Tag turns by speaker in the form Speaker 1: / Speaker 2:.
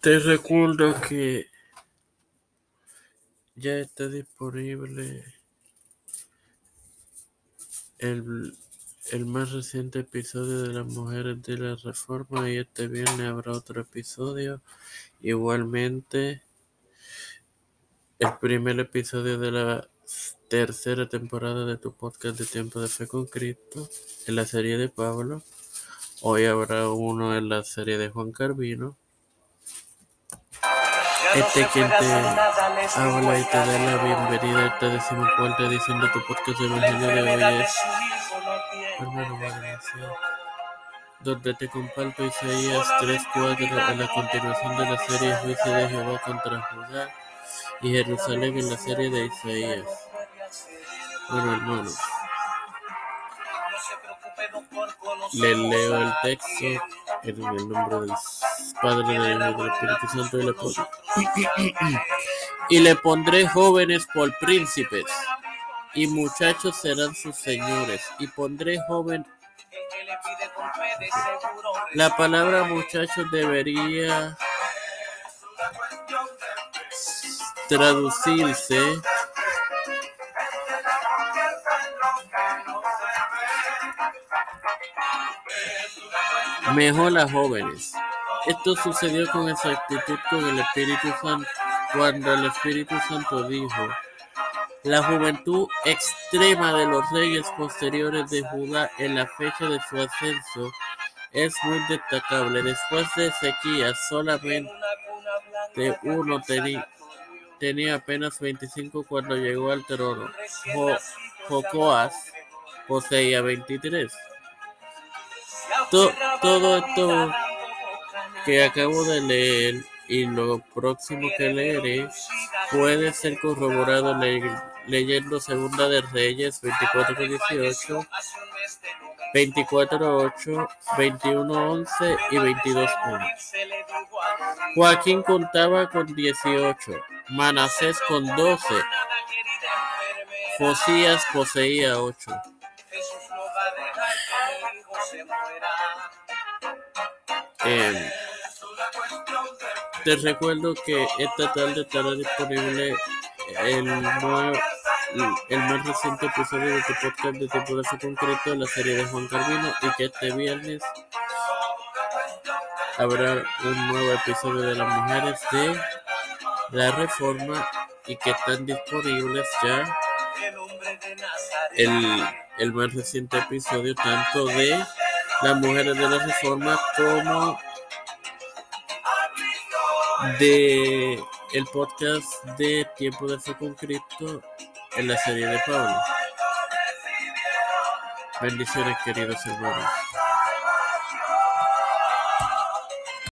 Speaker 1: Te recuerdo que ya está disponible el, el más reciente episodio de Las Mujeres de la Reforma y este viernes habrá otro episodio. Igualmente, el primer episodio de la tercera temporada de tu podcast de Tiempo de Fe con Cristo en la serie de Pablo. Hoy habrá uno en la serie de Juan Carvino. Este quien te habla y te da la bienvenida a esta decimocuarta edición de tu podcast de Evangelio de hoy es Hermano Valencia, donde te comparto Isaías 3.4 a la continuación de la serie Juicio de Jehová contra Judá y Jerusalén en la serie de Isaías. Bueno, hermano, le leo el texto en el nombre del Padre, del Hijo del Espíritu Santo y le pondré, y le pondré jóvenes por príncipes y muchachos serán sus señores y pondré joven la palabra muchachos debería traducirse mejor a jóvenes. Esto sucedió con exactitud con el Espíritu Santo cuando el Espíritu Santo dijo, la juventud extrema de los reyes posteriores de Judá en la fecha de su ascenso es muy destacable. Después de Ezequías, solamente uno tenía, apenas 25 cuando llegó al trono. Jocoas poseía 23. todo esto que acabo de leer y lo próximo que leeré puede ser corroborado leyendo Segunda de Reyes 24:18, 24:8, 21:11 y 22:1. Joaquín contaba con 18, Manasés con 12, Josías poseía 8. Eh, te recuerdo que esta tarde estará disponible el, nuevo, el más reciente episodio de tu podcast de Temporada Concreto, la serie de Juan Carvino, y que este viernes habrá un nuevo episodio de las mujeres de la Reforma y que están disponibles ya el, el más reciente episodio tanto de las mujeres de la Reforma como de el podcast de Tiempo de Fe con Cristo en la serie de Pablo. Bendiciones queridos hermanos.